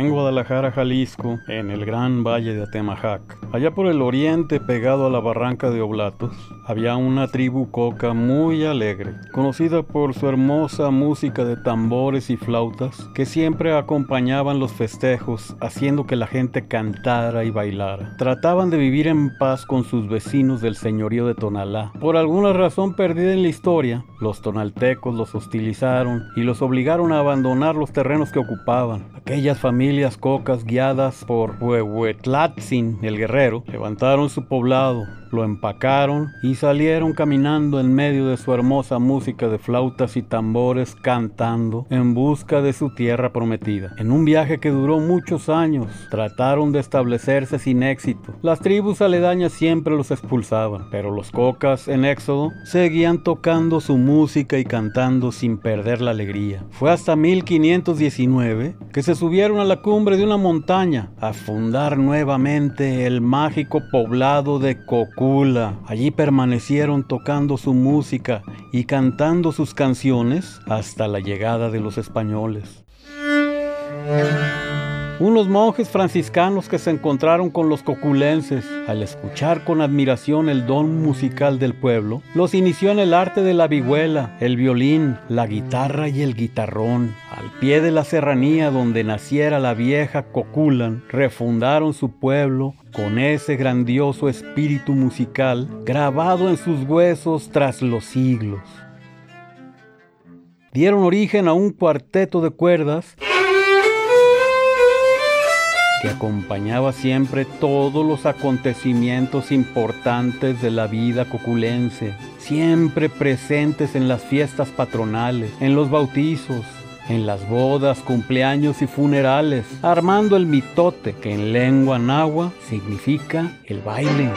en Guadalajara, Jalisco, en el gran valle de Atemajac. Allá por el oriente, pegado a la barranca de Oblatos, había una tribu coca muy alegre, conocida por su hermosa música de tambores y flautas, que siempre acompañaban los festejos, haciendo que la gente cantara y bailara. Trataban de vivir en paz con sus vecinos del señorío de Tonalá. Por alguna razón perdida en la historia, los tonaltecos los hostilizaron y los obligaron a abandonar los terrenos que ocupaban. Aquellas familias cocas guiadas por Huehuetlatzin, el guerrero, levantaron su poblado, lo empacaron y salieron caminando en medio de su hermosa música de flautas y tambores cantando en busca de su tierra prometida. En un viaje que duró muchos años, trataron de establecerse sin éxito. Las tribus aledañas siempre los expulsaban, pero los cocas en Éxodo seguían tocando su música y cantando sin perder la alegría. Fue hasta 1519 que se subieron a la cumbre de una montaña a fundar nuevamente el mágico poblado de Cocula. Allí permanecieron tocando su música y cantando sus canciones hasta la llegada de los españoles. Unos monjes franciscanos que se encontraron con los coculenses, al escuchar con admiración el don musical del pueblo, los inició en el arte de la vihuela, el violín, la guitarra y el guitarrón. Al pie de la serranía donde naciera la vieja Coculan, refundaron su pueblo con ese grandioso espíritu musical grabado en sus huesos tras los siglos. Dieron origen a un cuarteto de cuerdas que acompañaba siempre todos los acontecimientos importantes de la vida coculense, siempre presentes en las fiestas patronales, en los bautizos, en las bodas, cumpleaños y funerales, armando el mitote que en lengua náhuatl significa el baile.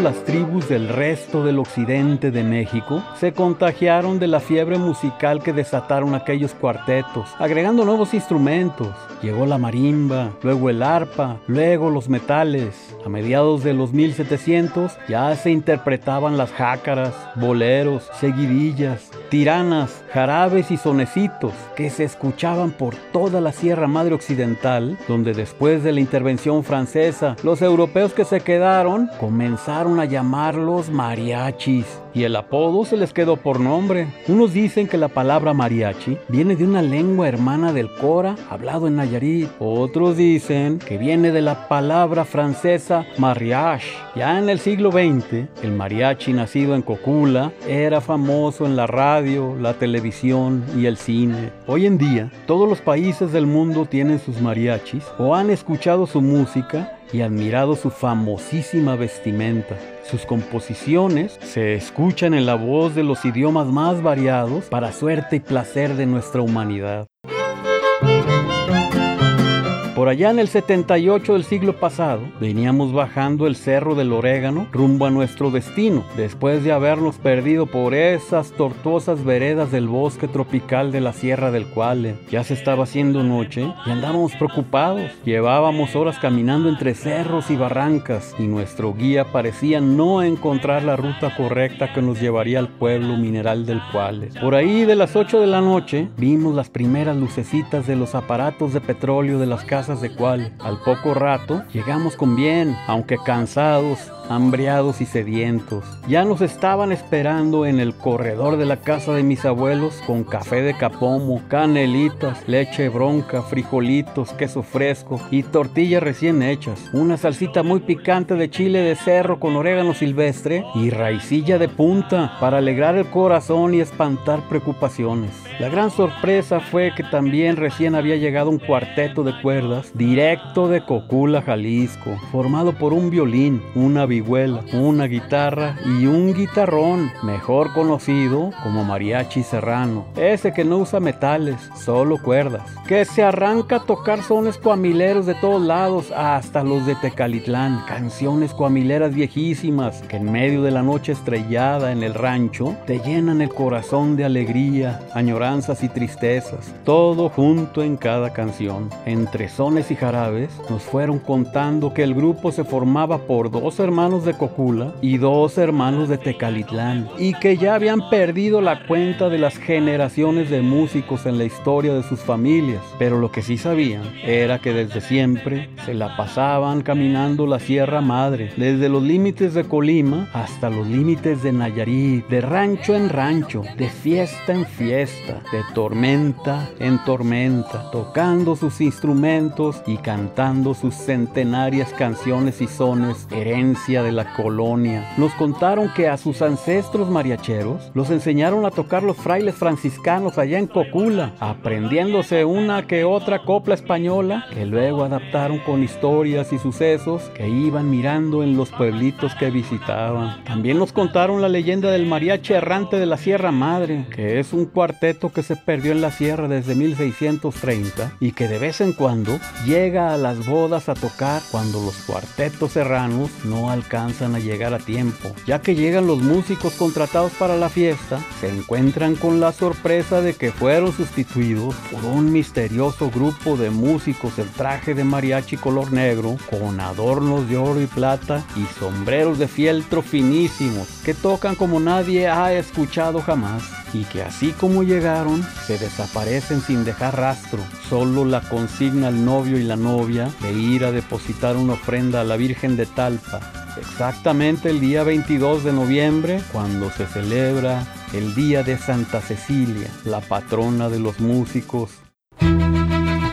Las tribus del resto del occidente de México se contagiaron de la fiebre musical que desataron aquellos cuartetos, agregando nuevos instrumentos. Llegó la marimba, luego el arpa, luego los metales. A mediados de los 1700 ya se interpretaban las jácaras, boleros, seguidillas, tiranas, jarabes y sonecitos que se escuchaban por toda la Sierra Madre Occidental, donde después de la intervención francesa, los europeos que se quedaron comenzaron a llamarlos mariachis y el apodo se les quedó por nombre. Unos dicen que la palabra mariachi viene de una lengua hermana del cora hablado en Nayarit. Otros dicen que viene de la palabra francesa mariage. Ya en el siglo XX, el mariachi nacido en Cocula era famoso en la radio, la televisión y el cine. Hoy en día, todos los países del mundo tienen sus mariachis o han escuchado su música y admirado su famosísima vestimenta. Sus composiciones se escuchan en la voz de los idiomas más variados para suerte y placer de nuestra humanidad. Por allá en el 78 del siglo pasado, veníamos bajando el cerro del Orégano rumbo a nuestro destino, después de habernos perdido por esas tortuosas veredas del bosque tropical de la Sierra del Cuale. Ya se estaba haciendo noche y andábamos preocupados. Llevábamos horas caminando entre cerros y barrancas y nuestro guía parecía no encontrar la ruta correcta que nos llevaría al pueblo mineral del Cuale. Por ahí de las 8 de la noche vimos las primeras lucecitas de los aparatos de petróleo de las casas de cual. Al poco rato llegamos con bien, aunque cansados, hambriados y sedientos. Ya nos estaban esperando en el corredor de la casa de mis abuelos con café de capomo, canelitas, leche bronca, frijolitos, queso fresco y tortillas recién hechas. Una salsita muy picante de chile de cerro con orégano silvestre y raicilla de punta para alegrar el corazón y espantar preocupaciones. La gran sorpresa fue que también recién había llegado un cuarteto de cuerdas directo de Cocula, Jalisco, formado por un violín, una vihuela, una guitarra y un guitarrón, mejor conocido como mariachi serrano, ese que no usa metales, solo cuerdas, que se arranca a tocar sones coamileros de todos lados, hasta los de Tecalitlán, canciones coamileras viejísimas que en medio de la noche estrellada en el rancho te llenan el corazón de alegría, añoranza y tristezas, todo junto en cada canción. Entre sones y jarabes nos fueron contando que el grupo se formaba por dos hermanos de Cocula y dos hermanos de Tecalitlán, y que ya habían perdido la cuenta de las generaciones de músicos en la historia de sus familias, pero lo que sí sabían era que desde siempre se la pasaban caminando la Sierra Madre, desde los límites de Colima hasta los límites de Nayarit, de rancho en rancho, de fiesta en fiesta, de tormenta en tormenta, tocando sus instrumentos y cantando sus centenarias canciones y sones, herencia de la colonia. Nos contaron que a sus ancestros mariacheros los enseñaron a tocar los frailes franciscanos allá en Cocula, aprendiéndose una que otra copla española que luego adaptaron con historias y sucesos que iban mirando en los pueblitos que visitaban. También nos contaron la leyenda del mariachi errante de la Sierra Madre, que es un cuarteto que se perdió en la sierra desde 1630 y que de vez en cuando llega a las bodas a tocar cuando los cuartetos serranos no alcanzan a llegar a tiempo. Ya que llegan los músicos contratados para la fiesta, se encuentran con la sorpresa de que fueron sustituidos por un misterioso grupo de músicos en traje de mariachi color negro, con adornos de oro y plata y sombreros de fieltro finísimos, que tocan como nadie ha escuchado jamás y que así como llegaron, se desaparecen sin dejar rastro. Solo la consigna al novio y la novia de ir a depositar una ofrenda a la Virgen de Talpa, exactamente el día 22 de noviembre, cuando se celebra el Día de Santa Cecilia, la patrona de los músicos.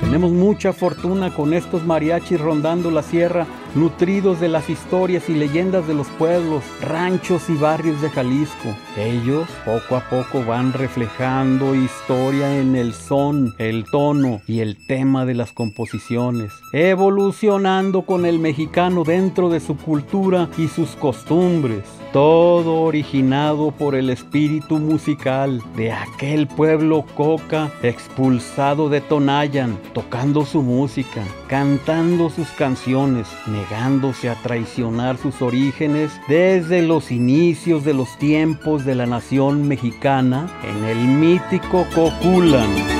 Tenemos mucha fortuna con estos mariachis rondando la sierra nutridos de las historias y leyendas de los pueblos, ranchos y barrios de Jalisco. Ellos poco a poco van reflejando historia en el son, el tono y el tema de las composiciones, evolucionando con el mexicano dentro de su cultura y sus costumbres. Todo originado por el espíritu musical de aquel pueblo coca expulsado de Tonayan, tocando su música, cantando sus canciones, negándose a traicionar sus orígenes desde los inicios de los tiempos de la nación mexicana en el mítico Coculan.